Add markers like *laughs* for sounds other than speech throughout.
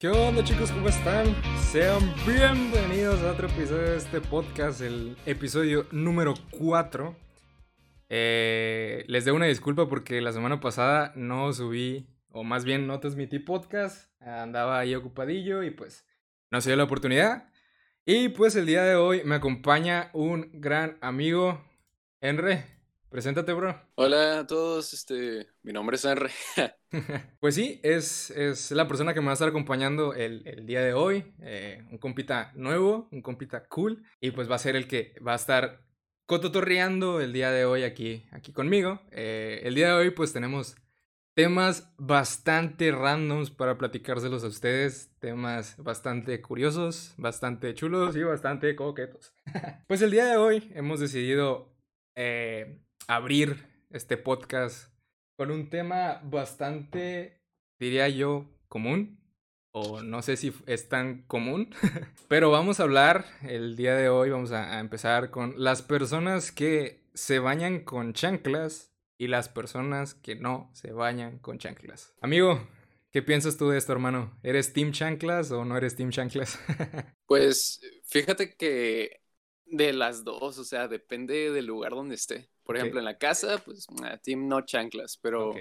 ¿Qué onda chicos? ¿Cómo están? Sean bienvenidos a otro episodio de este podcast, el episodio número 4. Eh, les doy una disculpa porque la semana pasada no subí, o más bien no transmití podcast, andaba ahí ocupadillo y pues no se dio la oportunidad. Y pues el día de hoy me acompaña un gran amigo, Enre. Preséntate, bro. Hola a todos, este, mi nombre es Henry. *laughs* *laughs* pues sí, es, es, la persona que me va a estar acompañando el, el día de hoy. Eh, un compita nuevo, un compita cool. Y pues va a ser el que va a estar cototorreando el día de hoy aquí, aquí conmigo. Eh, el día de hoy pues tenemos temas bastante randoms para platicárselos a ustedes. Temas bastante curiosos, bastante chulos y bastante coquetos. *laughs* pues el día de hoy hemos decidido... Eh, abrir este podcast con un tema bastante, diría yo, común. O no sé si es tan común. *laughs* Pero vamos a hablar el día de hoy, vamos a, empezar con las personas que se bañan con chanclas y las personas que no se bañan con chanclas. Amigo, ¿Qué piensas tú de esto, hermano? ¿Eres Team Chanclas o no eres Team Chanclas? *laughs* pues fíjate que de las dos, o sea, depende del lugar donde esté. Por ejemplo, en la casa, pues, ah, team no chanclas, pero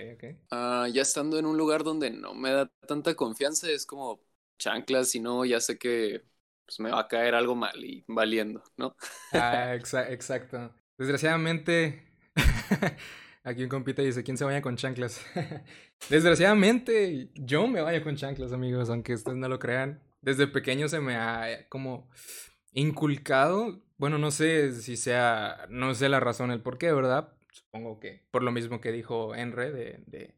ah, ya estando en un lugar donde no me da tanta confianza, es como chanclas, si no, ya sé que pues, me va a caer algo mal y valiendo, ¿no? ah, *laughs* exacto. Desgraciadamente, *laughs* aquí un compita dice, ¿quién se vaya con chanclas? *laughs* Desgraciadamente, yo me vaya con chanclas, amigos, aunque ustedes no lo crean. Desde pequeño se me ha como inculcado bueno, no sé si sea, no sé la razón, el por qué, ¿verdad? Supongo que por lo mismo que dijo Enre de, de,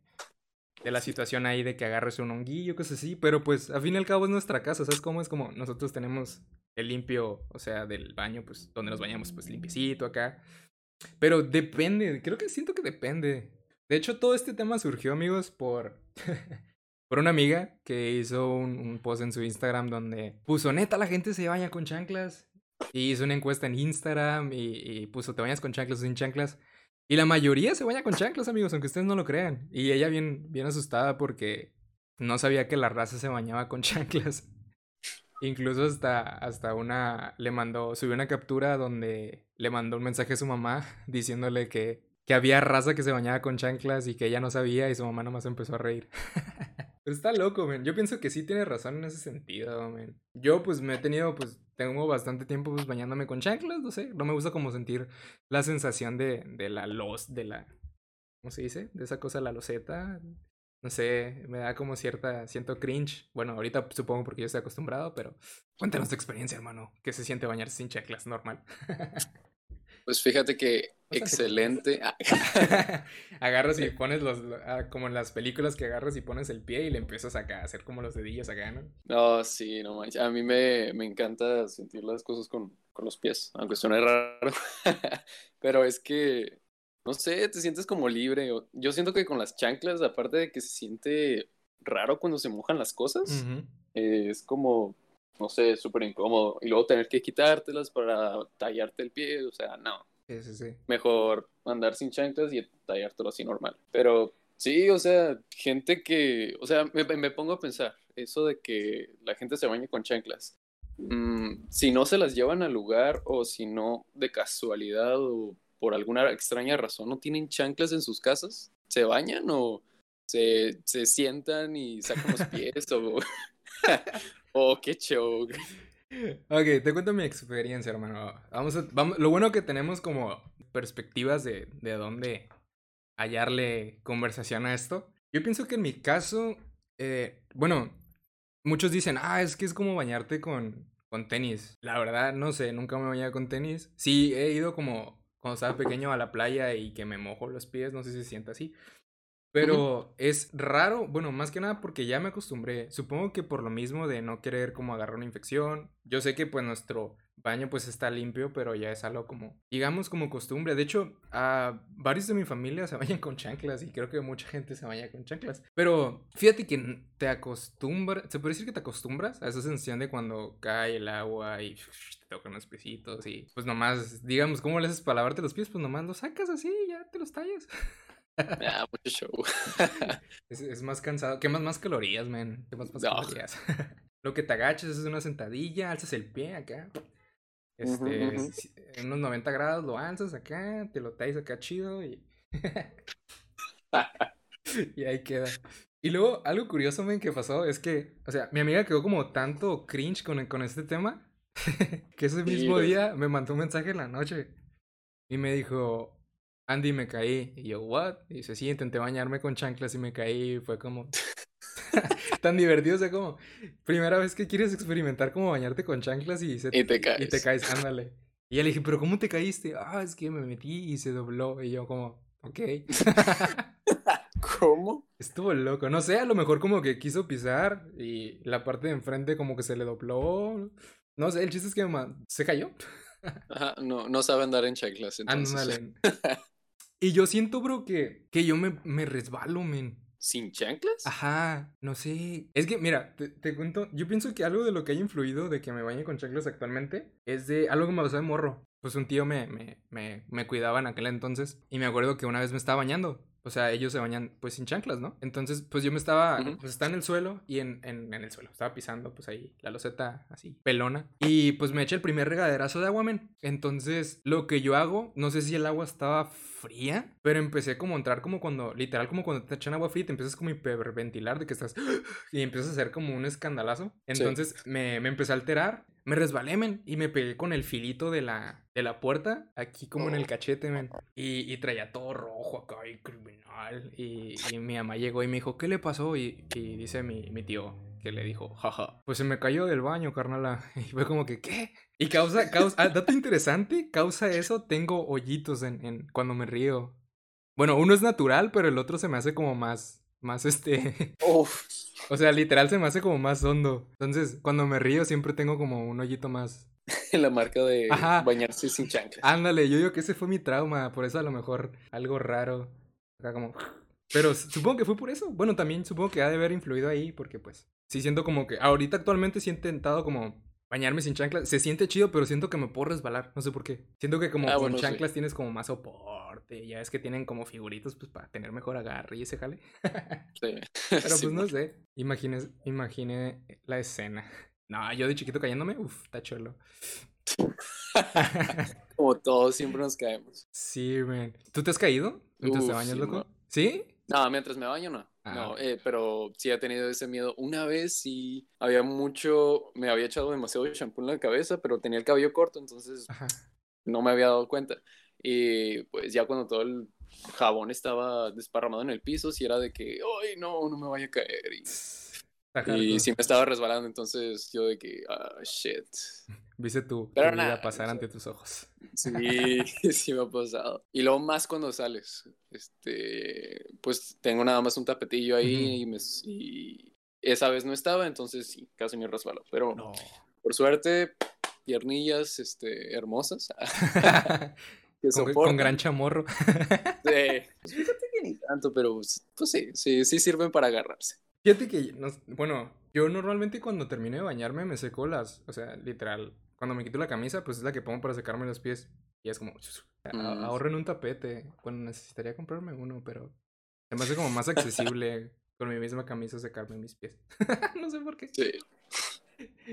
de la situación ahí de que agarres un honguillo, cosas así, pero pues a fin y al cabo es nuestra casa, ¿sabes cómo? Es como nosotros tenemos el limpio, o sea, del baño, pues donde nos bañamos, pues limpiecito acá. Pero depende, creo que siento que depende. De hecho, todo este tema surgió, amigos, por... *laughs* por una amiga que hizo un, un, post en su Instagram donde puso, neta, la gente se baña con chanclas. Y hizo una encuesta en Instagram y, puso, ¿te bañas con chanclas o sin chanclas? Y la mayoría se baña con chanclas, amigos, aunque ustedes no lo crean. Y ella bien, bien asustada porque no sabía que la raza se bañaba con *laughs* chanclas. Incluso hasta, hasta una le mandó, subió una captura donde le mandó un mensaje a su mamá *laughs* diciéndole que, que había raza que se bañaba con chanclas y que ella no sabía y su mamá nomás empezó a reír. *laughs* Pero está loco, men. Yo pienso que sí tiene razón en ese sentido, men. Yo pues me he tenido pues tengo bastante tiempo pues bañándome con chanclas, no sé, no me gusta como sentir la sensación de, de la los, de la, ¿cómo se dice? De esa cosa, la loseta, no sé, me da como cierta, siento cringe, bueno, ahorita supongo porque yo estoy acostumbrado, pero cuéntanos tu experiencia, hermano, ¿qué se siente bañarse sin chanclas normal? *laughs* Pues fíjate que excelente. *laughs* agarras y pones los, ah, como en las películas que agarras y pones el pie y le empiezas acá a hacer como los dedillos acá, ¿no? No, sí, no manches. A mí me, me encanta sentir las cosas con, con los pies, aunque suene raro. *laughs* Pero es que, no sé, te sientes como libre. Yo siento que con las chanclas, aparte de que se siente raro cuando se mojan las cosas, es como no sé, súper incómodo. Y luego tener que quitártelas para tallarte el pie, o sea, no. Sí, sí, sí. Mejor andar sin chanclas y tallártelo así normal. Pero sí, o sea, gente que, o sea, me, pongo a pensar, eso de que la gente se bañe con chanclas. Mm, si no se las llevan al lugar o si no de casualidad o por alguna extraña razón no tienen chanclas en sus casas, ¿se bañan o se, se sientan y sacan los pies o... *laughs* *laughs* Oh, qué show. Ok, te cuento mi experiencia, hermano. Vamos, vamos lo bueno que tenemos como perspectivas de, de dónde hallarle conversación a esto. Yo pienso que en mi caso, eh, bueno, muchos dicen, ah, es que es como bañarte con, con tenis. La verdad, no sé, nunca me bañado con tenis. Sí, he ido como cuando estaba pequeño a la playa y que me mojo los pies, no sé si se siente así. Pero es raro, bueno, más que nada porque ya me acostumbré. Supongo que por lo mismo de no querer como agarrar una infección. Yo sé que pues nuestro baño pues está limpio, pero ya es algo como, digamos como costumbre. De hecho, a varios de mi familia se bañan con chanclas y creo que mucha gente se baña con chanclas. Pero fíjate que te acostumbras, se puede decir que te acostumbras a esa sensación de cuando cae el agua y te tocan los piecitos y pues nomás, digamos, ¿cómo le haces para lavarte los pies? Pues nomás los sacas así y ya te los tallas. *laughs* Ah, mucho show. *laughs* es, es, más cansado. Quemas más calorías, man. Quemas más no. calorías. *laughs* Lo que te agachas es una sentadilla, alzas el pie acá. Este, uh -huh, uh -huh. en unos 90 grados lo alzas acá, te lo traes acá chido y. *laughs* y ahí queda. Y luego, algo curioso, men, que pasó es que, o sea, mi amiga quedó como tanto cringe con, con este tema que ese mismo día me mandó un mensaje en la noche y me dijo, Andy, me caí. Y yo, ¿what? Y dice, sí, intenté bañarme con chanclas y me caí. Y fue como *laughs* tan divertido, o sea, como primera vez que quieres experimentar como bañarte con chanclas y, se, y te caes. Y te caes, *laughs* ándale. Y ya le dije, ¿pero cómo te caíste? Ah, es que me metí y se dobló. Y yo como, ok. *laughs* ¿Cómo? Estuvo loco. No sé, a lo mejor como que quiso pisar y la parte de enfrente como que se le dobló. No sé, el chiste es que se cayó. Ajá, no, no sabe andar en chanclas. Entonces. Ándale. Y yo siento, bro, que, que yo me, me resbalo, men. ¿Sin chanclas? Ajá, no sé. Es que, mira, te, te, cuento, yo pienso que algo de lo que haya influido de que me bañe con chanclas actualmente es de algo que me pasó de morro. Pues un tío me, me, me, me cuidaba en aquel entonces y me acuerdo que una vez me estaba bañando. O sea, ellos se bañan pues sin chanclas, ¿no? Entonces, pues yo me estaba, uh -huh. pues estaba en el suelo y en, en, en, el suelo, estaba pisando pues ahí la loseta así, pelona. Y pues me eché el primer regaderazo de agua, men. Entonces, lo que yo hago, no sé si el agua estaba fría, pero empecé como a entrar como cuando, literal como cuando te echan agua fría y te empiezas como a hiperventilar de que estás, *gasps* y empiezas a hacer como un escandalazo. Entonces, sí. me, me empecé a alterar me resbalé, men, y me pegué con el filito de la, de la puerta, aquí como oh. en el cachete, men. Y, y, traía todo rojo acá, y criminal. Y, y, mi mamá llegó y me dijo, ¿qué le pasó? Y, y dice mi, mi, tío que le dijo, jaja, pues se me cayó del baño, carnala. *laughs* Y fue como que, ¿qué? Y causa, causa, ah, dato interesante, causa eso, tengo hoyitos en, en, cuando me río. Bueno, uno es natural, pero el otro se me hace como más, más este... *laughs* Uf. O sea, literal se me hace como más hondo. Entonces, cuando me río siempre tengo como un hoyito más. *laughs* La marca de Ajá. bañarse sin chanclas. Ándale, yo digo que ese fue mi trauma, por eso a lo mejor algo raro. Acá como... Pero supongo que fue por eso. Bueno, también supongo que ha de haber influido ahí, porque pues sí siento como que ahorita actualmente sí he intentado como bañarme sin chanclas. Se siente chido, pero siento que me puedo resbalar. No sé por qué. Siento que como ah, con bueno, chanclas sí. tienes como más soporte. Ya es que tienen como figuritos pues para tener mejor agarre y ese jale. *laughs* sí. *laughs* Pero pues sí, no sé. Imagine, imagine la escena. No, yo de chiquito cayéndome, uff, está chulo. *laughs* como todos siempre nos caemos. Sí, man. ¿Tú te has caído mientras uf, te bañas, sí, loco? No. ¿Sí? No, mientras me baño no. Ah, no, eh, pero sí he tenido ese miedo. Una vez sí había mucho, me había echado demasiado shampoo en la cabeza, pero tenía el cabello corto, entonces Ajá. no me había dado cuenta. Y pues ya cuando todo el jabón estaba desparramado en el piso, sí era de que, ay, no, no me vaya a caer. Y, y sí me estaba resbalando, entonces yo de que, ah, shit. *laughs* Viste tu, Pero tu vida nada, pasar ante tus ojos. *laughs* Sí, *laughs* sí me ha pasado. Y luego más cuando sales, este, pues tengo nada más un tapetillo ahí uh -huh. y, me, y, esa vez no estaba, entonces sí, casi me resbaló. Pero no. por suerte, piernillas, este, hermosas. Con, con, gran chamorro. sí, *laughs* pues fíjate que ni tanto, pero pues, pues sí, sí, sí sirven para agarrarse. Fíjate que, no, bueno, yo normalmente cuando termino de bañarme me seco las, o sea, literal, cuando me quito la camisa, pues es la que pongo para secarme los pies. Y es como, *sniffs* mm. ahorro en un tapete. Bueno, necesitaría comprarme uno, pero se me hace como más accesible con mi misma camisa secarme mis pies. *laughs* no sé por qué. Sí.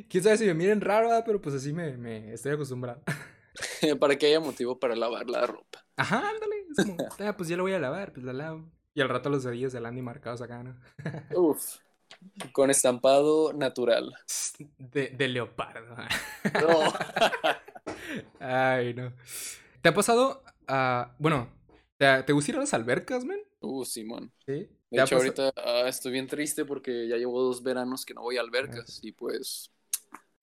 Quién sabe si me miren raro, pero pues así me, me estoy acostumbrado. *laughs* *laughs* para que haya motivo para lavar la ropa. Ajá, ándale. Es como, *laughs* ah, pues ya lo voy a lavar, pues la lavo. Y al rato los dedillos de Landy marcados acá, ¿no? *laughs* Uf. Con estampado natural. De, de leopardo. No. Ay, no. ¿Te ha pasado a. Uh, bueno, ¿te, ¿te, gusta ir a las albercas, men? Uh, Simón. Sí. De hecho, ahorita uh, estoy bien triste porque ya llevo dos veranos que no voy a albercas. Y pues.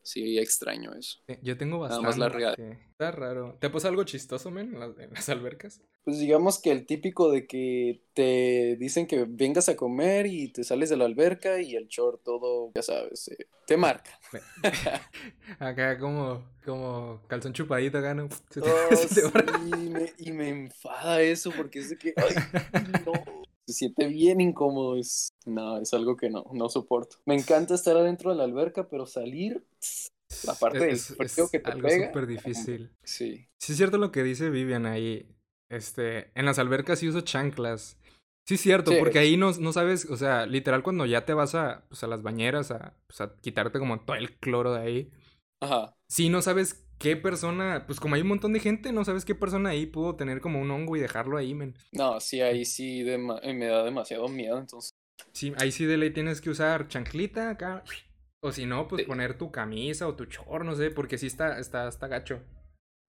Sí, extraño eso. Yo tengo bastante. Nada más la real. Está raro. ¿Te ha pasado algo chistoso, men, en las, en las albercas? Pues digamos que el típico de que te dicen que vengas a comer y te sales de la alberca y el short todo, ya sabes, eh, te marca. *laughs* Acá como, como calzón chupadito acá, ¿no? *laughs* Se te, oh, se te sí, y, me, y me enfada eso porque es de que, ay, *laughs* no, se siente bien incómodo. Es, no, es algo que no, no soporto. Me encanta estar adentro de la alberca, pero salir, la parte es, del frío que te algo súper difícil. *laughs* Sí. Sí, es cierto lo que dice Vivian ahí. Este, en las albercas sí uso chanclas. Sí, cierto, Sí. porque ahí no, no sabes, o sea, literal cuando ya te vas a, pues, a las bañeras a, pues, a quitarte como todo el cloro de ahí. Ajá. Sí, no sabes qué persona, pues como hay un montón de gente, no sabes qué persona ahí pudo tener como un hongo y dejarlo ahí, men. No, sí, ahí sí eh, me da demasiado miedo, entonces. Sí, ahí sí de ley tienes que usar chanclita acá. O si no, pues Sí. poner tu camisa o tu chor, no sé, porque sí está, está, está gacho.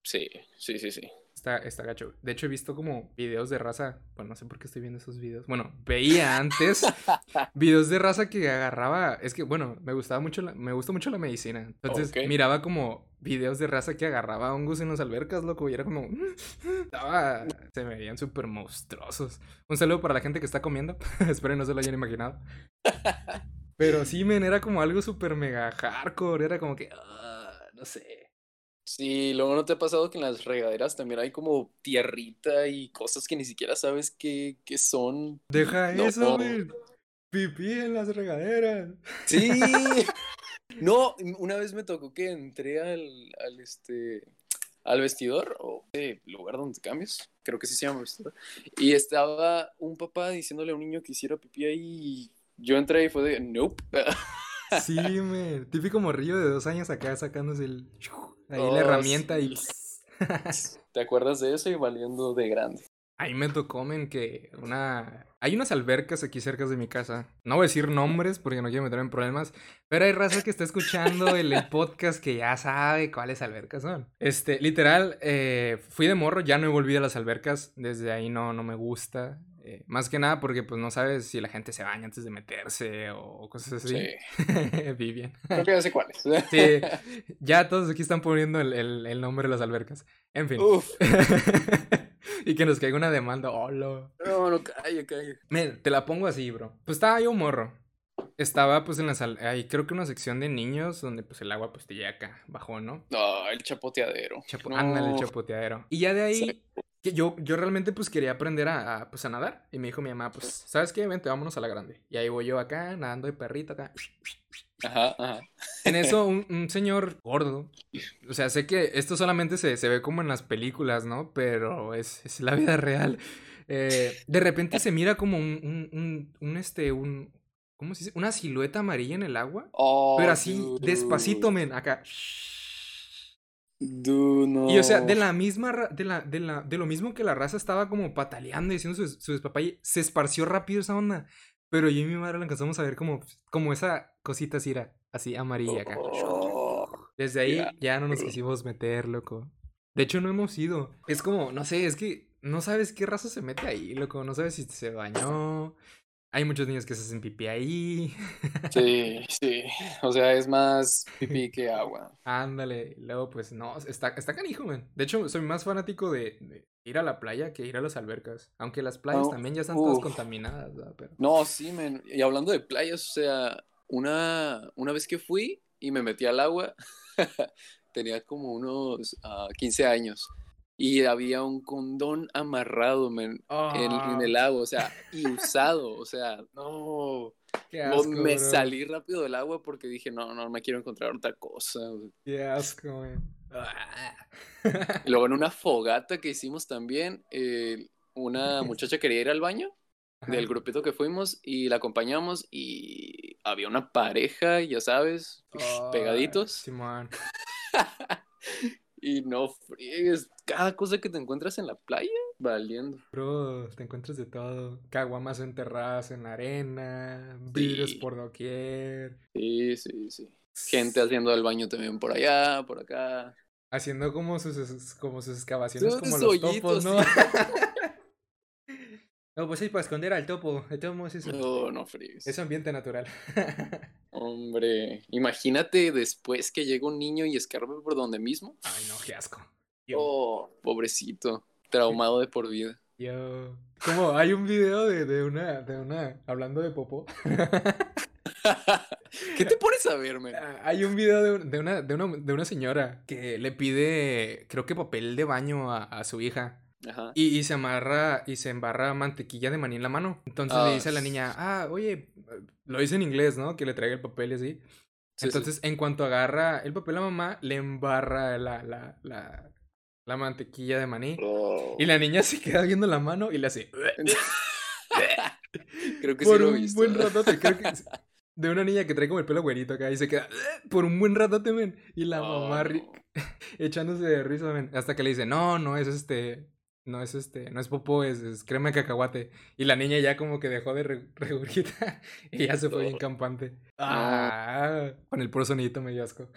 Sí, sí, sí, sí. Está, está gacho. De hecho, he visto como videos de raza. Bueno, no sé por qué estoy viendo esos videos. Bueno, veía antes *laughs* videos de raza que agarraba. Es que, bueno, me gustaba mucho la, me gusta mucho la medicina. Entonces, miraba como videos de raza que agarraba hongos en las albercas, loco. Y era como. *laughs* Estaba. Se me veían súper monstruosos. Un saludo para la gente que está comiendo. *laughs* Espero no se lo hayan imaginado. Pero sí, men, era como algo súper mega hardcore. Era como que. ah, no sé. Sí, luego no te ha pasado que en las regaderas también hay como tierrita y cosas que ni siquiera sabes qué, qué son. Deja No. eso, men. Pipí en las regaderas. Sí. *laughs* No, una vez me tocó que entré al, al este al vestidor o eh, lugar donde cambias, creo que sí se llama vestidor, y estaba un papá diciéndole a un niño que hiciera pipí ahí y yo entré y fue de nope. Sí, men. Típico morrillo de dos años acá sacándose el. *laughs* Ahí Oh, la herramienta y. sí. *laughs* ¿Te acuerdas de eso y valiendo de grande? Ahí me tocó, men, que una. Hay unas albercas aquí cerca de mi casa. No voy a decir nombres porque no quiero meterme en problemas. Pero hay raza que está escuchando el, el podcast que ya sabe cuáles albercas son. Este, literal, eh, fui de morro, ya no he volvido a las albercas. Desde ahí no, no me gusta. Eh, más que nada porque pues no sabes si la gente se baña antes de meterse o cosas así. Sí. *laughs* Vivian. Creo que ya sé cuáles. *laughs* Sí, *laughs* ya todos aquí están poniendo el, el- el nombre de las albercas. En fin. Uf. y que nos caiga una demanda. Hola. No, no, calla, calla. Men, te la pongo así, bro. Pues estaba yo morro. Estaba pues en la sal... Ahí creo que una sección de niños donde pues el agua pues te llega acá, bajo, ¿no? No, el chapoteadero. Chapo... No. Ándale, el chapoteadero. Y ya de ahí, Sí. Que yo, yo realmente pues quería aprender a, a, pues a nadar. Y me dijo mi mamá, pues, ¿sabes qué? Vente, vámonos a la grande. Y ahí voy yo acá, nadando de perrito acá. Ajá, ajá. En eso, un, *laughs* un señor gordo. O sea, sé que esto solamente se, se ve como en las películas, ¿no? Pero es, es la vida real. Eh, de repente se mira como un, un, un, un, este, un, ¿cómo se dice? Una silueta amarilla en el agua. Oh, Pero así, dude. despacito, men, acá. Dude, no. Y o sea, de la misma, de la, de la, de lo mismo que la raza estaba como pataleando y diciendo su, su despapalle, se esparció rápido esa onda. Pero yo y mi madre la alcanzamos a ver como, como esa cosita así, era, así amarilla acá. Oh, Desde ahí ya no nos quisimos meter, loco. De hecho, no hemos ido. Es como, no sé, es que no sabes qué raza se mete ahí, loco. No sabes si se bañó. Hay muchos niños que se hacen pipí ahí. *laughs* Sí, sí. O sea, es más pipí que agua. Ándale. Luego, pues no, está, está canijo, man. De hecho, soy más fanático de, de ir a la playa que ir a las albercas. Aunque las playas No, también ya están todas contaminadas, ¿verdad? Pero... No, sí, men. Y hablando de playas, o sea, una, una vez que fui y me metí al agua, *laughs* tenía como unos ah, 15 años. Y había un condón amarrado, men, en, en el agua, o sea, *laughs* y usado, o sea, no. Qué No, asco, me bro. salí rápido del agua porque dije, no, no me quiero encontrar otra cosa. Qué asco, man. Y *laughs* luego en una fogata que hicimos también, eh, una *laughs* muchacha quería ir al baño del grupito que fuimos y la acompañamos y había una pareja, ya sabes, pegaditos. Simón. Y no friegues, cada cosa que te encuentras en la playa, valiendo. Bro, te encuentras de todo. Caguamas enterradas en la arena, vidrios Sí. por doquier. Sí, sí, sí. Gente haciendo el baño también por allá, por acá. Haciendo como sus, como sus excavaciones como los topos, ¿no? sí. *laughs* no, pues sí, para esconder al topo. De todos modos, eso. No, no friegues. Es ambiente natural. *laughs* Hombre, imagínate después que llega un niño y escarbe por donde mismo. Ay, no, qué asco. Yo, Oh, pobrecito, traumado de por vida. yo. Como hay un video de, de una, de una, hablando de popó. *laughs* ¿Qué te pones a verme? Ah, Hay un video de, de una, de, una, de una señora que le pide, creo que papel de baño a, a su hija. Ajá. Y, y se amarra y se embarra mantequilla de maní en la mano. Entonces le Ah, dice a la niña, ah, oye, lo dice en inglés, ¿no? Que le traiga el papel y así. Sí, Entonces, en cuanto agarra el papel a mamá, le embarra la, la, la, la mantequilla de maní. sí. Oh. Y la niña *laughs* se queda viendo la mano y le hace... *laughs* Creo que por sí lo un visto. buen ratote. Creo que *laughs* de una niña que trae como el pelo güerito acá y se queda por un buen ratote, men. Y la Oh, mamá ri- no. echándose de risa, men. Hasta que le dice, no, no es este. No es este, no es popó, es, es crema de cacahuate. Y la niña ya como que dejó de re- *laughs* regurgitar y ya se fue bien Oh. campante. Ah, con el puro sonidito me dio asco.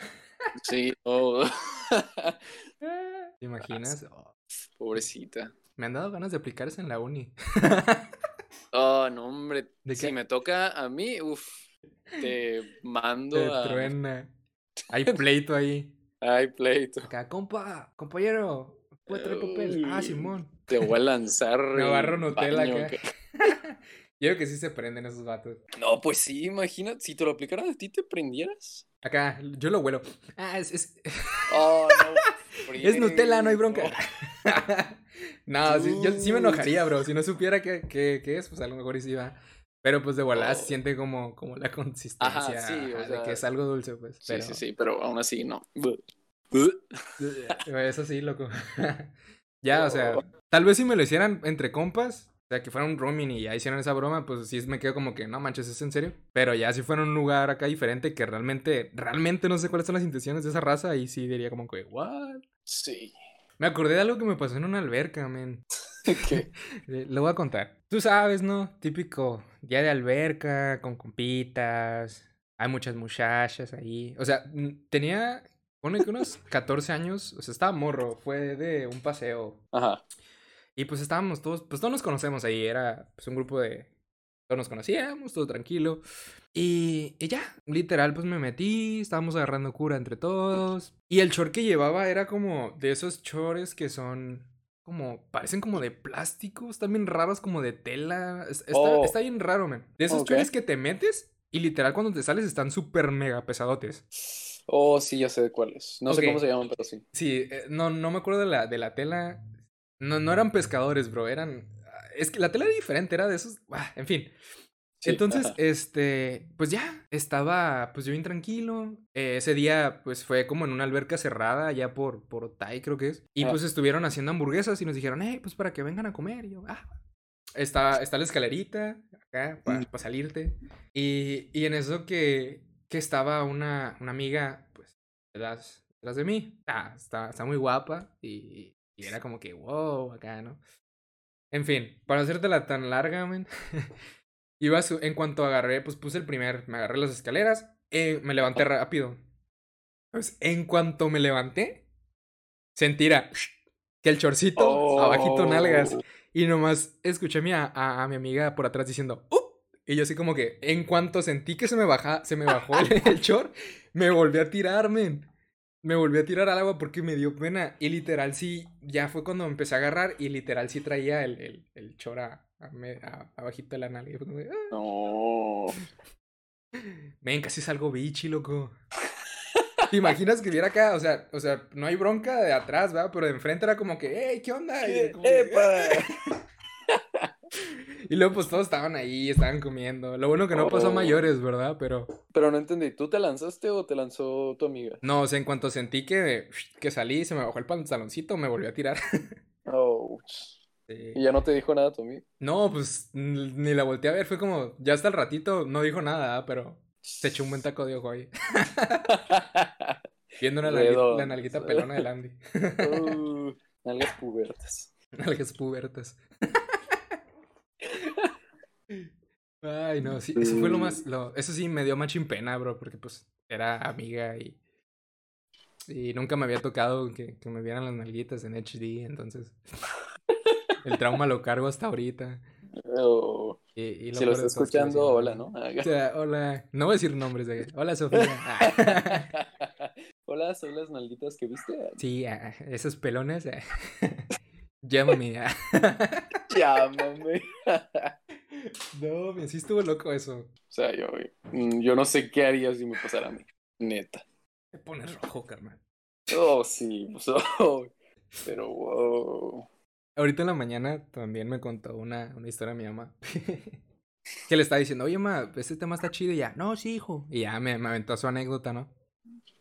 Sí, oh. *laughs* ¿Te imaginas? Oh, Pobrecita. me han dado ganas de aplicarse en la uni. Oh, no, hombre. ¿De Si qué? me toca a mí, uff, te mando Te a. truena. *laughs* Hay pleito ahí. Ay, pleito. Acá, compa, compañero, ¿puede traer papel? Ah. Simón. Te voy a lanzar. *laughs* Agarro Nutella baño, acá. que- *laughs* Yo creo que sí se prenden esos vatos. No, pues sí, imagínate. Si te lo aplicaran a ti, ¿te prendieras? Acá, yo lo huelo. Ah, es, es, Oh, no. *laughs* es Nutella, no hay bronca. friego. no, sí, yo sí me enojaría, bro. Si no supiera qué, qué, qué es, pues a lo mejor sí va. Pero pues de volada se Oh. siente como, como la consistencia sí, o ajá, de que es algo dulce, pues. Sí, Pero, sí, sí, pero aún así no. Eso sí, loco. *laughs* ya, o sea, tal vez si me lo hicieran entre compas, o sea, que fuera un roaming y ya hicieran esa broma, pues sí me quedo como que, no manches, ¿es en serio? Pero ya si fuera un lugar acá diferente que realmente, realmente no sé cuáles son las intenciones de esa raza, y sí diría como que, ¿what? Sí. Me acordé de algo que me pasó en una alberca, men. *laughs* ¿Qué? *laughs* Lo voy a contar. Tú sabes, ¿no? Típico día de alberca, con compitas. Hay muchas muchachas ahí. O sea, tenía, pone que unos 14 años. O sea, estaba morro. Fue de un paseo. Ajá. Y pues estábamos todos, pues todos nos conocemos ahí. Era pues un grupo de... Todos nos conocíamos, todo tranquilo. Y, y ya, literal, pues me metí, estábamos agarrando cura entre todos. Y el short que llevaba era como de esos chores que son como, parecen como de plástico, están bien raros, como de tela. Es- Está, Oh. está bien raro, man. De esos Ok. chores que te metes y literal cuando te sales están súper mega pesadotes. Oh, sí, ya sé de cuáles. No sé cómo se llaman, pero sí. Sí, eh, no, no me acuerdo de la, de la tela. No, no eran pescadores, bro, eran... Es que la tela era diferente, era de esos... ah, en fin. Sí, Entonces, ajá. este, pues ya, estaba pues yo bien tranquilo. Eh, ese día, pues fue como en una alberca cerrada, allá por, por Otay, creo que es. Y Ah. pues estuvieron haciendo hamburguesas y nos dijeron, hey, pues para que vengan a comer. Y yo, ah, está, está la escalerita acá para Mm. salirte. Y, y en eso que, que estaba una, una amiga, pues, detrás, detrás de mí. Ah, está, está muy guapa y, y era como que, wow, acá, ¿no? En fin, para hacértela tan larga, men. *laughs* Iba su- en cuanto agarré, pues puse el primer, me agarré las escaleras, eh, me levanté rápido. Pues en cuanto me levanté, sentí era que el chorcito abajito nalgas Oh. y nomás escuché a mi, a, a mi amiga por atrás diciendo. Y yo así como que en cuanto sentí que se me baja, se me bajó el, *laughs* el short, me volví a tirar, men. Me volví a tirar al agua porque me dio pena. Y literal sí, ya fue cuando me empecé a agarrar y literal sí traía el, el, el short a, a a- abajito de la nalga. Y fue como de, "Ah". No. *laughs* Men, casi salgo bichi, loco. ¿Te imaginas que viera acá? O sea, o sea, no hay bronca de atrás, ¿verdad? Pero de enfrente era como que, ¡Ey, qué onda! Y, *laughs* como. Y luego pues todos estaban ahí, estaban comiendo. Lo bueno que no pasó a Oh. mayores, ¿verdad? Pero Pero no entendí, ¿tú te lanzaste o te lanzó tu amiga? no, o sea, en cuanto sentí que, que salí, se me bajó el pantaloncito, me volví a tirar. *laughs* Oh. Sí. Y ya no te dijo nada tu amiga. No, pues ni la volteé a ver, fue como, ya hasta el ratito, no dijo nada, ¿ah? pero se echó un buen taco de ojo ahí. *laughs* Viendo la, nalguita, la nalguita pelona del Andy. *laughs* Uh, nalgas pubertas. Nalgas pubertas. Ay, no, sí, eso fue lo más, lo, eso sí me dio machín pena, bro, porque pues era amiga y, y nunca me había tocado que, que me vieran las nalguitas en HD, entonces el trauma lo cargo hasta ahorita. Oh, Y, y si lo está escuchando, hola, ¿no? O sea, hola, no voy a decir nombres de, hola Sofía. Ah, *laughs* Hola, son las nalguitas que viste. sí, ah, esos pelones, ah, *laughs* llámame. ah. *laughs* Llámame. No, bien, sí estuvo loco eso. O sea, yo, mm, yo no sé qué haría si me pasara a mí. Neta. Te pones rojo, carnal. Oh, sí, pues, *laughs* oh, pero wow. Ahorita en la mañana también me contó una, una historia mi mamá. *laughs* que le estaba diciendo, oye, ma, este tema está chido. Y ya, no, sí, hijo. Y ya me, me aventó su anécdota, ¿no?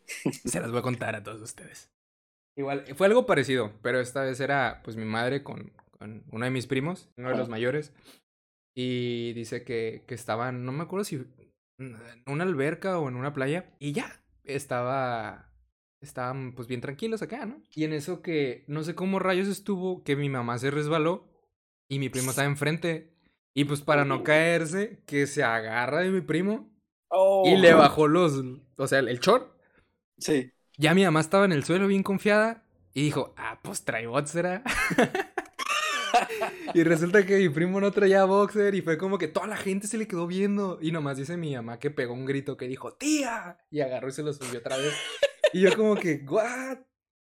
*laughs* Se las voy a contar a todos ustedes. Igual, fue algo parecido, pero esta vez era, pues, mi madre con, con uno de mis primos, uno de los mayores. Y dice que, que estaban, no me acuerdo si en una alberca o en una playa. Y ya, estaba, estaban pues bien tranquilos acá, ¿no? Y en eso que, no sé cómo rayos estuvo, que mi mamá se resbaló y mi primo estaba enfrente. Y pues para no caerse, que se agarra de mi primo y le Oh. bajó los, o sea, el, el short. Sí. Ya mi mamá estaba en el suelo bien confiada y dijo, ah, pues trae boxer. *laughs* *laughs* y resulta que mi primo no traía boxer y fue como que toda la gente se le quedó viendo. Y nomás dice mi mamá que pegó un grito que dijo, tía. Y agarró y se lo subió otra vez. Y yo como que, what?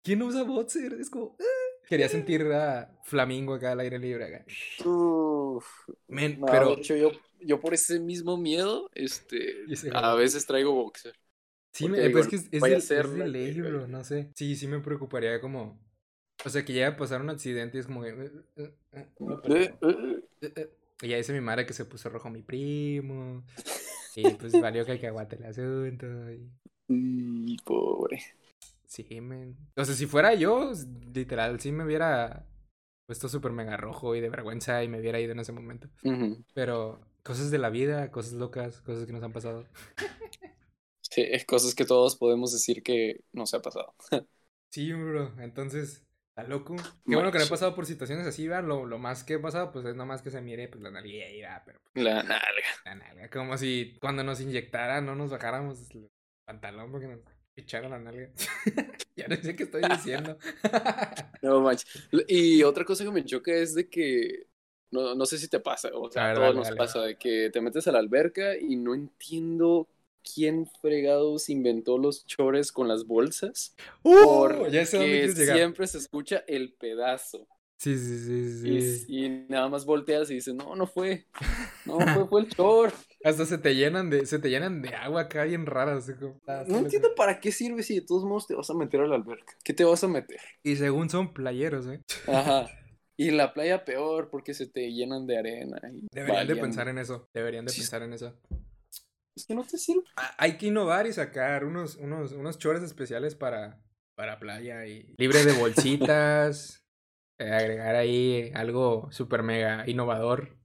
¿Quién usa boxer? Es como... "Ah". Quería sentir a Flamingo acá al aire libre. Acá. Uf. No, pero de hecho, yo, yo por ese mismo miedo, este, a veces traigo boxer. sí, me, digo, pues es que es, de, ser es de ley, bro, no sé. Sí, sí me preocuparía como... O sea, que llegue a pasar un accidente y es como que... "Eh, eh, eh, no, pero- Eh, eh, Eh, eh. Y ya dice mi madre que se puso rojo mi primo. Y pues valió que aguante el asunto. y- y pobre. Sí, men. O sea, si fuera yo, literal, sí me hubiera puesto súper mega rojo y de vergüenza y me hubiera ido en ese momento. Pero cosas de la vida, cosas locas, cosas que nos han pasado. Sí, cosas que todos podemos decir que nos ha pasado. Sí, bro. Entonces, está loco. Qué bueno que no he pasado por situaciones así, ¿va? Lo, lo más que he pasado, pues es nomás que se mire, pues la nariz y va, pero pues, La nalga. la nalga. Como si cuando nos inyectaran no nos bajáramos el pantalón porque nos echaron la nalga. *laughs* ya no sé qué estoy diciendo. *laughs* No manches. Y otra cosa que me choca es de que no, no sé si te pasa, o sea, A a ver, todos dale, nos dale. pasa de que te metes a la alberca y no entiendo quién fregados inventó los chores con las bolsas. ¡Uh! ya sé dónde Porque siempre se escucha el pedazo. Sí, sí, sí, sí. y nada más volteas y dices, no, no fue. No fue, *laughs* fue el chor. Hasta se te llenan de, se te llenan de agua acá bien así como, ah, No entiendo para qué sirve si de todos modos te vas a meter a la alberca. ¿Qué te vas a meter? Y según son playeros, ¿eh? Ajá. *laughs* Y la playa peor porque se te llenan de arena. y Deberían de pensar en eso. Deberían de Sí. pensar en eso. Es que no te sirve. Ah, Hay que innovar y sacar unos, unos, unos chores especiales para, para playa y libre de bolsitas. *laughs* eh, agregar ahí algo super mega innovador.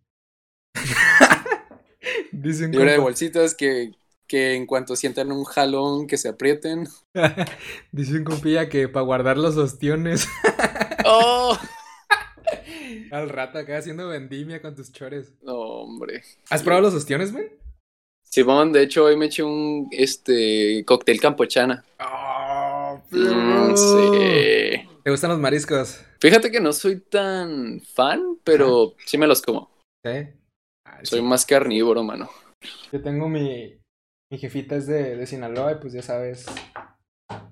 *laughs* Dicen Libre de bolsitas que, que en cuanto sientan un jalón que se aprieten. *laughs* Dicen compilla que para guardar los ostiones ¡Oh! al rato acá haciendo vendimia con tus chores. No, hombre. ¿Has probado los ostiones, man? Simón, de hecho, hoy me eché un este cóctel campochana. Oh, Mm, sí. ¿Te gustan los mariscos? Fíjate que no soy tan fan, pero sí me los como. Sí. Ah, Soy sí. más carnívoro, mano. Yo tengo mi. Mi jefita es de, de Sinaloa y pues ya sabes.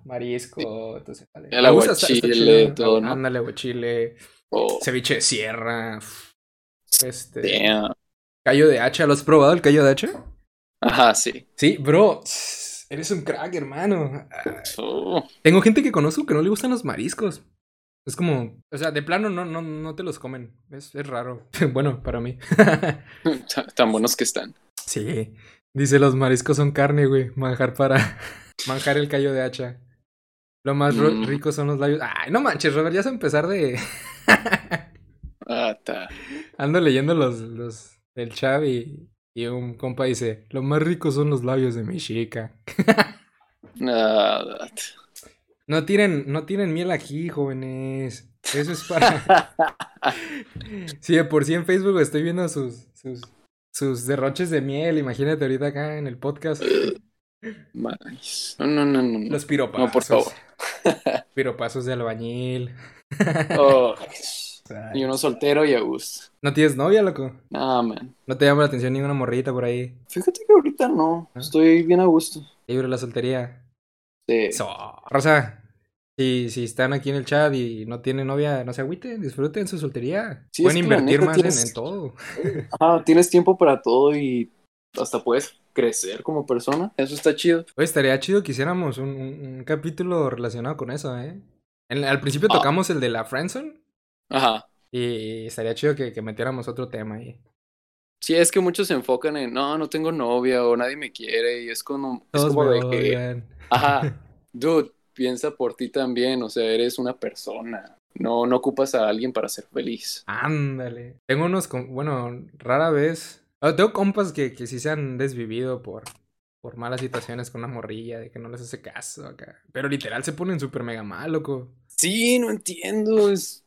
Marisco, entonces vale. El aguachile, todo, ¿no? Ándale, aguachile. Oh, Ceviche de sierra. Este. damn. Callo de hacha. ¿Lo has probado el callo de hacha? Ajá, sí. Sí, bro. Eres un crack, hermano. Oh, Tengo gente que conozco que no le gustan los mariscos. Es como, o sea, de plano no, no, no te los comen. Es, es raro. *laughs* bueno, para mí. *laughs* ta- tan buenos que están. sí. Dice, los mariscos son carne, güey. Manjar para *laughs* manjar el callo de hacha. Lo más Mm. rico son los labios. Ay, no manches, Robert, ya vas a empezar de... Ah. Ando leyendo los, los del chat y, y un compa dice, lo más rico son los labios de mi chica. Nada. No tiren, no tiren miel aquí, jóvenes. Eso es para... *laughs* Sí, de por sí en Facebook estoy viendo sus, sus, sus derroches de miel. Imagínate ahorita acá en el podcast. No, no, no, no. no. Los piropazos. No, por favor. Piropazos de albañil. Oh. Y uno soltero y a gusto. ¿No tienes novia, loco? Ah, man. ¿No te llama la atención ninguna morrita por ahí? Fíjate que ahorita no. Ah. Estoy bien a gusto. Libre la soltería. Sí. Eso. Rosa, si, si están aquí en el chat y no tienen novia, no se agüiten, disfruten su soltería. Sí, Pueden invertir más en- tienes- en todo. *laughs* Ah, tienes tiempo para todo y hasta puedes crecer como persona. Eso está chido. Oye, estaría chido que hiciéramos un, un- un capítulo relacionado con eso, ¿eh? En- al principio Ah. tocamos el de la friendzone Ajá. y estaría chido que, que metiéramos otro tema ahí. Sí, es que muchos se enfocan en, no, no tengo novia o nadie me quiere y es como, es Todos como me de que, ajá, *laughs* dude, piensa por ti también, o sea, eres una persona. No, no ocupas a alguien para ser feliz. Ándale. Tengo unos, bueno, rara vez. ah, Tengo compas que, que sí se han desvivido por, por malas situaciones con una morrilla, de que no les hace caso acá. Pero literal se ponen súper mega mal, loco. Sí, no entiendo. Es.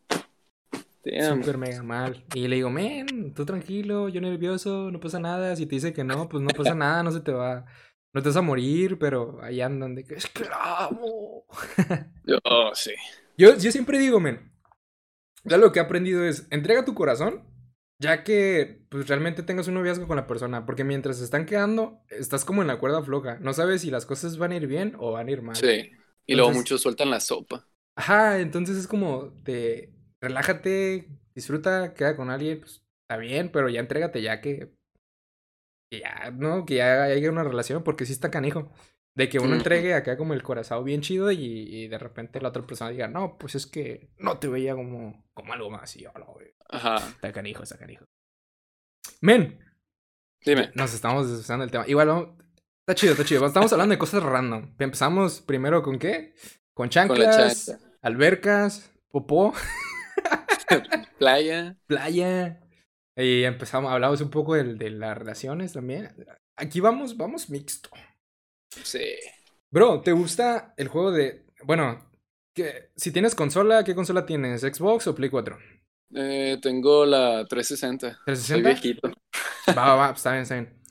Damn. Súper mega mal. Y le digo, men, tú tranquilo, yo nervioso, no pasa nada. Si te dice que no, pues no pasa *laughs* nada, no se te va. No te vas a morir, pero ahí andan de que esclavo. *laughs* Oh, sí. Yo, yo siempre digo, men, ya lo que he aprendido es, entrega tu corazón, ya que pues realmente tengas un noviazgo con la persona, porque mientras se están quedando, estás como en la cuerda floja, no sabes si las cosas van a ir bien o van a ir mal. Sí. Y luego muchos sueltan la sopa. Ajá, entonces es como, te, relájate, disfruta, queda con alguien, pues está bien, pero ya entrégate ya que, que ya, ¿no? Que ya haya una relación, porque sí está canijo. De que uno entregue acá como el corazón bien chido y, y de repente la otra persona diga, no, pues es que no te veía como, como algo más. Y yo, "No, güey, Ajá. está canijo, está canijo. Men, Dime. nos estamos desviando del tema. Igual, vamos- está chido, está chido. Estamos hablando de cosas random. Empezamos primero con qué? Con Con la chanclas, chancla. albercas, popó, *laughs* *laughs* Playa. playa. Y empezamos, hablamos un poco de, de las relaciones también. Aquí vamos, vamos mixto. Sí. Bro, ¿te gusta el juego de... Bueno, que, si tienes consola, ¿qué consola tienes? ¿Xbox o Play 4? Eh, tengo la 360. Soy ¿360? viejito. Va, va, va, está bien, está bien.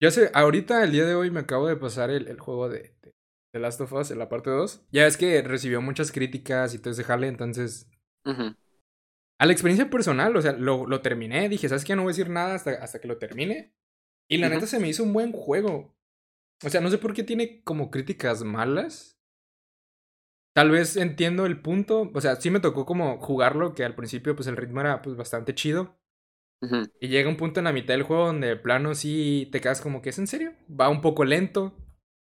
Yo sé, ahorita, el día de hoy, me acabo de pasar el, el juego de, de The Last of Us en la parte 2. Ya es que recibió muchas críticas y todo ese jale, entonces... Ujú. A la experiencia personal, o sea, lo, lo terminé, dije, ¿sabes qué? No voy a decir nada hasta, hasta que lo termine. Y la Ujú. neta se me hizo un buen juego. O sea, no sé por qué tiene como críticas malas. Tal vez entiendo el punto. O sea, sí me tocó como jugarlo, que al principio pues el ritmo era pues bastante chido. Ujú. Y llega un punto en la mitad del juego donde de plano sí te quedas como que es en serio. Va un poco lento.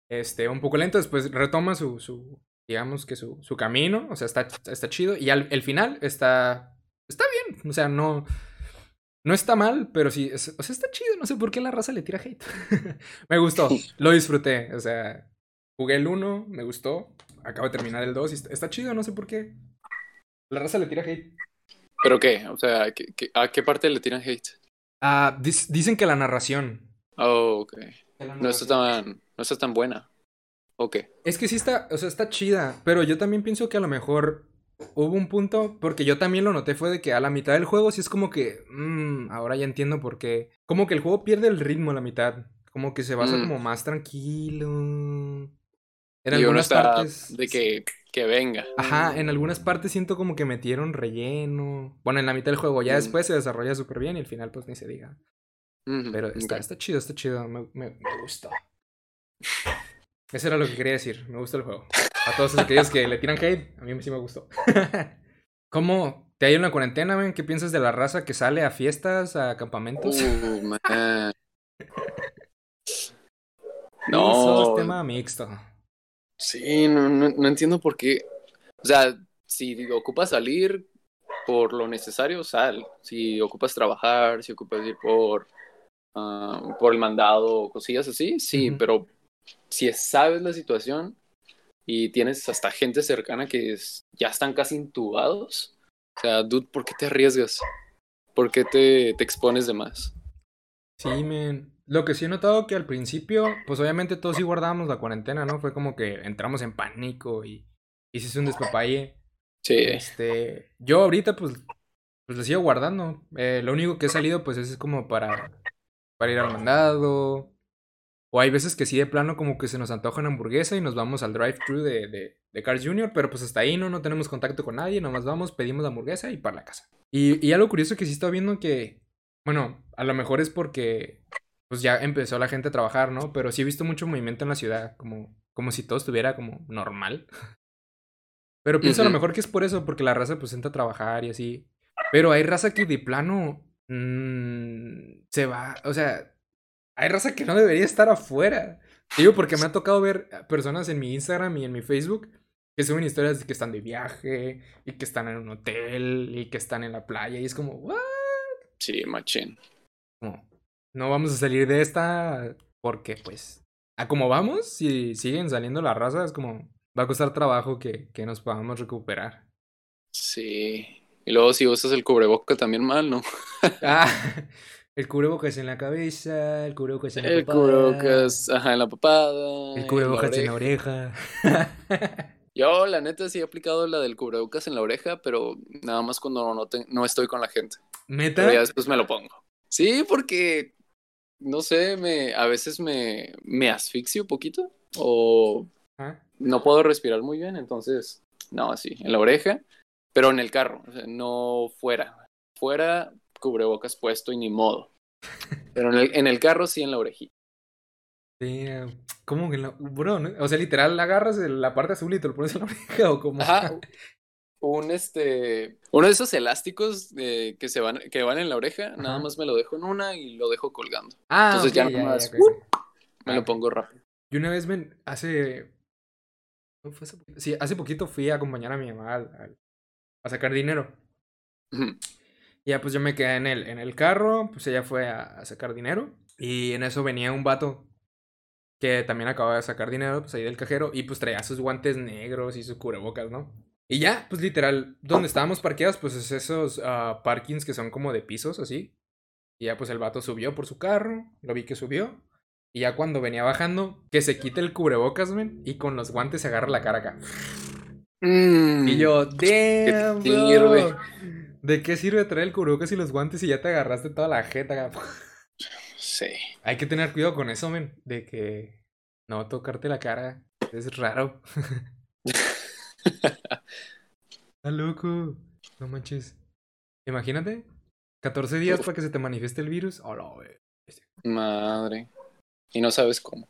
Este, un poco lento. Después retoma su, su digamos que su, su camino. O sea, está, está chido. Y al el final está, está bien. O sea, no, no está mal, pero sí, es- o sea, está chido. No sé por qué la raza le tira hate. *laughs* me gustó. Lo disfruté. O sea, jugué el 1, me gustó. Acabo de terminar el 2 y está, está chido. No sé por qué. La raza le tira hate. ¿Pero qué? O sea, ¿qué- qué- ¿a qué parte le tiran hate? Ah, dis- dicen que la narración. Oh, ok. No está tan, no está tan buena. Ok. Es que sí está, o sea, está chida, pero yo también pienso que a lo mejor hubo un punto, porque yo también lo noté, fue de que a la mitad del juego sí es como que, mm, ahora ya entiendo por qué. Como que el juego pierde el ritmo a la mitad, como que se basa Mm. como más tranquilo. En y uno algunas está partes... de que, que venga. Ajá, en algunas partes siento como que metieron relleno. Bueno, en la mitad del juego, ya Mm. después se desarrolla súper bien y al final pues ni se diga. Pero está, está chido, está chido. Me, me, me gustó. Eso era lo que quería decir. Me gusta el juego. A todos aquellos que le tiran hate, a mí sí me gustó. *laughs* ¿Cómo te ha ido en la cuarentena, ven? ¿Qué piensas de la raza que sale a fiestas, a campamentos? Uh, man. *laughs* No, sos tema mixto. sí, no, no, no entiendo por qué. O sea, si ocupas salir por lo necesario, sal. Si ocupas trabajar, si ocupas ir por, ah, por el mandado cosillas así, sí, pero si sabes la situación y tienes hasta gente cercana que es- ya están casi intubados, o sea, dude, ¿por qué te arriesgas? ¿Por qué te, te expones de más? Sí, men. Lo que sí he notado que al principio, pues obviamente todos sí guardábamos la cuarentena, ¿no? Fue como que entramos en pánico y, hizo un despapalle. Sí, Este, yo ahorita pues, pues lo sigo guardando. Eh, lo único que he salido pues es como para, para ir al mandado. O hay veces que sí de plano como que se nos antoja una hamburguesa y nos vamos al drive-thru de, de, de Cars Jr., pero pues hasta ahí no, no tenemos contacto con nadie, nomás vamos, pedimos la hamburguesa y para la casa. Y, y algo curioso que sí estaba viendo que, bueno, a lo mejor es porque pues ya empezó la gente a trabajar, ¿no? Pero sí he visto mucho movimiento en la ciudad, como, como si todo estuviera como normal. *laughs* Pero pienso a lo mejor que es por eso, porque la raza pues entra a trabajar y así. Pero hay raza que de plano mm, se va, o sea, hay raza que no debería estar afuera. Digo, porque me ha tocado ver personas en mi Instagram y en mi Facebook que suben historias de que están de viaje y que están en un hotel y que están en la playa y es como, ¿what? sí, machín. Como, no vamos a salir de esta porque pues a como vamos, si siguen saliendo la raza es como va a costar trabajo que, que nos podamos recuperar. Sí. Y luego si usas el cubreboca también mal, ¿no? Ah, el cubrebocas en la cabeza, el cubrebocas en la El papada, cubrebocas, ajá, en la papada. el cubrebocas en la oreja. oreja. *laughs* Yo, la neta, sí he aplicado la del cubrebocas en la oreja, pero nada más cuando no, te- no estoy con la gente. ¿Meta? Pero ya después me lo pongo. Sí, porque, no sé, me, a veces me, me asfixio un poquito o Ah, no puedo respirar muy bien, entonces, no, sí, en la oreja, pero en el carro, o sea, no fuera. Fuera, cubrebocas puesto y ni modo. Pero en el, en el carro sí en la orejita. damn. ¿Cómo que en la... Bro, ¿no? O sea, literal, agarras la parte azul y te lo pones en la oreja o como... Ajá. Un este. Uno de esos elásticos eh, que se van, que van en la oreja, nada más me lo dejo en una y lo dejo colgando. Ah, Entonces ya ya, nomás, ya, ok. Me Ah, lo ok. pongo rápido. Yo una vez me... Hace... ¿cuándo fue hace poquito? Sí, hace poquito fui a acompañar a mi mamá al- al- a sacar dinero. Y ya pues yo me quedé en el, en el carro, pues ella fue a, a sacar dinero. Y en eso venía un vato que también acababa de sacar dinero, pues ahí del cajero. Y pues traía sus guantes negros y sus cubrebocas, ¿no? Y ya, pues literal, donde estábamos parqueados, pues es esos ah, parkings que son como de pisos, así. Y ya pues el vato subió por su carro, lo vi que subió. Y ya cuando venía bajando, que se quite el cubrebocas, men, y con los guantes se agarra la cara acá. Mm. Y yo, damn, bro. ¿De qué sirve traer el cubrebocas y los guantes si ya te agarraste toda la jeta? Sí. Hay que tener cuidado con eso, men. De que no tocarte la cara. Es raro. *laughs* Está loco. No manches. Imagínate. 14 días Uf. para que se te manifieste el virus. Oh, no. Madre. Y no sabes cómo.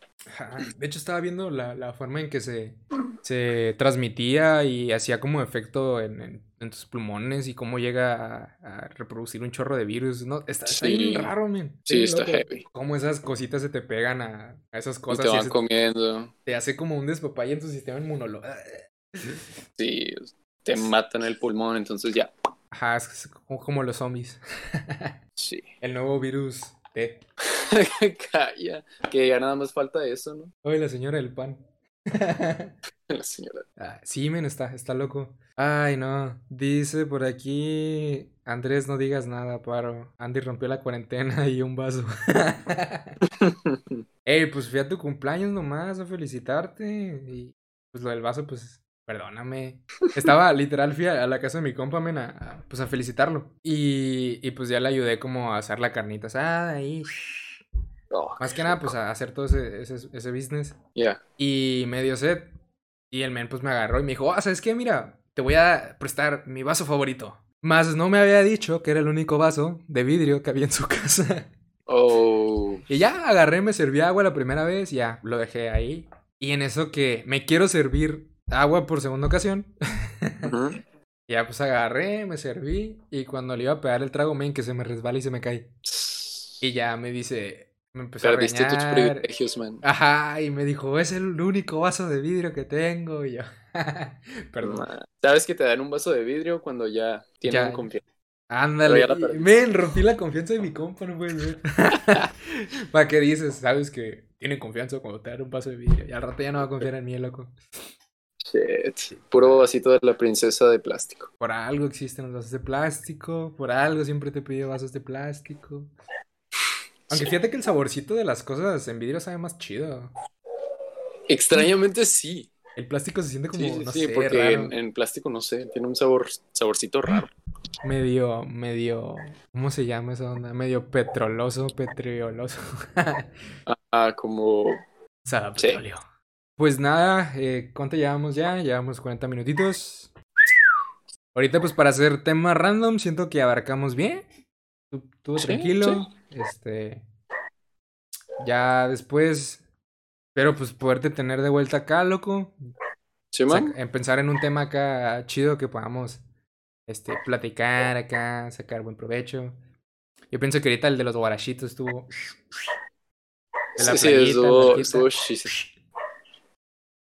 De hecho, estaba viendo la, la forma en que se, se transmitía y hacía como efecto en, en- en tus pulmones y cómo llega a, a reproducir un chorro de virus. No, está, está Sí. bien raro, men. Sí, está loco. heavy. Cómo esas cositas se te pegan a, a esas Y cosas te y van ese- comiendo. te hace como un despapalle en tu sistema inmunológico. *laughs* Sí. Te matan el pulmón, entonces ya. Ajá, es es como, como los zombies. *laughs* Sí. El nuevo virus T. *laughs* Calla. Que ya nada más falta eso, ¿no? Oye, la señora del pan. *laughs* La señora. Ah, sí, men, está, está loco. Ay, no. Dice por aquí. Andrés, no digas nada, paro. Andy rompió la cuarentena *laughs* y un vaso. *laughs* Ey, pues fui a tu cumpleaños nomás a felicitarte. Y pues lo del vaso, pues. Perdóname. Estaba literal, fui a, la casa de mi compa, men, a, a, pues a felicitarlo. Y, y pues ya le ayudé como a hacer la carnita asada ahí. Oh, Más que nada, pues a hacer todo ese, ese, ese business. Ya. Y me dio sed. Y el men pues me agarró y me dijo, ah, ¿sabes qué? Mira, te voy a prestar mi vaso favorito. Más no me había dicho que era el único vaso de vidrio que había en su *laughs* casa. Oh. y ya agarré, me serví agua la primera vez, ya lo dejé ahí. Y en eso que me quiero servir agua por segunda ocasión, Ujú. *laughs* ya pues agarré, me serví. Y cuando le iba a pegar el trago, men, que se me resbala y se me cae. *sniffs* Y ya me dice, me empezó Perdiste a tus privilegios, man. Ajá, y me dijo, es el único vaso de vidrio que tengo. Y yo, *laughs* perdón. Sabes que te dan un vaso de vidrio cuando ya tienen Ya. confianza. Ándale. Men, rompí la confianza de mi compa, no puede ser. *laughs* ¿Para qué dices? Sabes que tienen confianza cuando te dan un vaso de vidrio. Y al rato ya no va a confiar en mí, loco. Shit. Puro vasito de la princesa de plástico. Por algo existen los vasos de plástico. Por algo siempre te pido vasos de plástico. Aunque Sí. fíjate que el saborcito de las cosas en vidrio sabe más chido. Extrañamente sí. El plástico se siente como, Sí, no sí, sé, porque raro. en, en plástico no sé, tiene un sabor, saborcito raro. Medio, medio, ¿cómo se llama esa onda? Medio petroloso, petrioloso. *laughs* Ah, como Sabe a Sí. petróleo. Pues nada, eh, ¿cuánto llevamos ya? Llevamos 40 minutitos. Ahorita, pues para hacer tema random, siento que abarcamos bien. Tú, tú Sí, tranquilo. Este. Ya después. Espero pues poderte tener de vuelta acá, loco. ¿Sí, en pensar en un tema acá chido que podamos este, platicar acá, sacar buen provecho. Yo pienso que ahorita el de los guarachitos estuvo. de la Sí, sí, estuvo, estuvo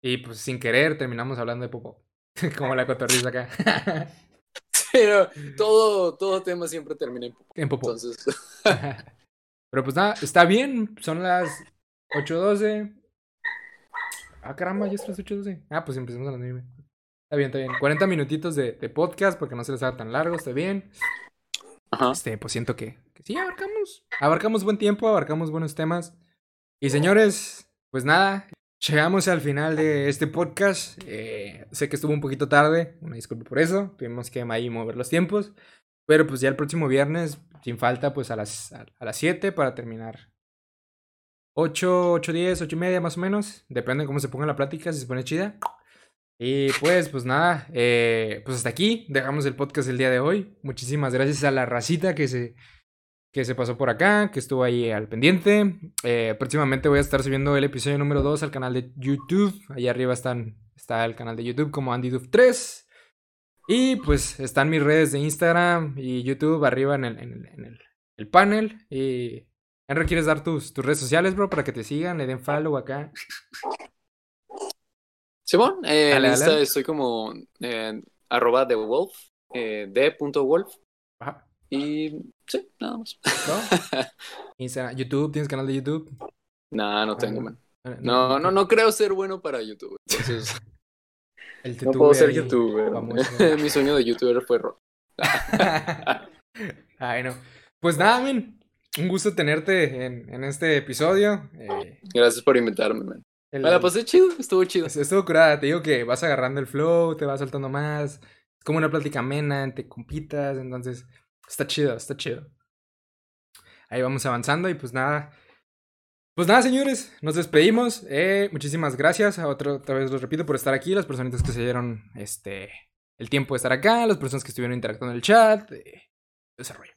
Y pues sin querer terminamos hablando de popo. *laughs* Como la cotorriza acá. *laughs* Pero todo, todo tema siempre termina en popo. Entonces, *laughs* Pero pues nada, está bien. Son las 8.12. Ah, caramba, ya son las 8.12. Ah, pues empezamos a las 9. Está bien, está bien. 40 minutitos de, de podcast porque no se les haga tan largo, está bien. Ajá. Este, pues siento que, que sí, abarcamos. Abarcamos buen tiempo, abarcamos buenos temas. Y señores, pues nada, llegamos al final de este podcast. Eh, sé que estuvo un poquito tarde, una disculpa por eso. Tuvimos que ahí mover los tiempos. Pero pues ya el próximo viernes, sin falta, pues a las, a, las 7 para terminar 8, 8, 10, 8 y media más o menos. Depende de cómo se ponga la plática, si se pone chida. Y pues, pues nada, eh, pues hasta aquí dejamos el podcast el día de hoy. Muchísimas gracias a la racita que se, que se pasó por acá, que estuvo ahí al pendiente. Eh, próximamente voy a estar subiendo el episodio número 2 al canal de YouTube. Allá arriba están, está el canal de YouTube como AndyDuff3. Y pues están mis redes de Instagram y YouTube arriba en el, en el, en el, el panel. Y Henry, ¿quieres dar tus, tus redes sociales, bro? Para que te sigan, le den follow acá. Simón, eh, Dale, en Insta estoy como eh, arroba de wolf, eh, de.wolf. Ajá. Y sí, nada más. ¿No? *laughs* Instagram, YouTube, ¿tienes canal de YouTube? Nah, no Ah, tengo, man. Eh, No, no, no creo ser bueno para YouTube. *laughs* Entonces, El no puedo ser youtuber. *laughs* Mi sueño de youtuber fue rock. Ay, no. Pues nada, men. Un gusto tenerte en, en este episodio. Eh, Gracias por invitarme, man. el- Me la pasé chido, estuvo chido. es- Estuvo curada. Te digo que vas agarrando el flow, te vas saltando más. Es como una plática amena entre compitas. Entonces, está chido, está chido. Ahí vamos avanzando y pues nada. Pues nada, señores, nos despedimos. Eh, muchísimas gracias. Otra, otra vez los repito por estar aquí. Las personitas que se dieron este, el tiempo de estar acá. Las personas que estuvieron interactuando en el chat. eh, desarrollo.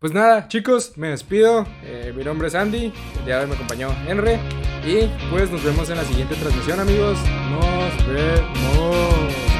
Pues nada, chicos, me despido. Eh, mi nombre es Andy. El día de hoy me acompañó Henry. Y pues nos vemos en la siguiente transmisión, amigos. Nos vemos.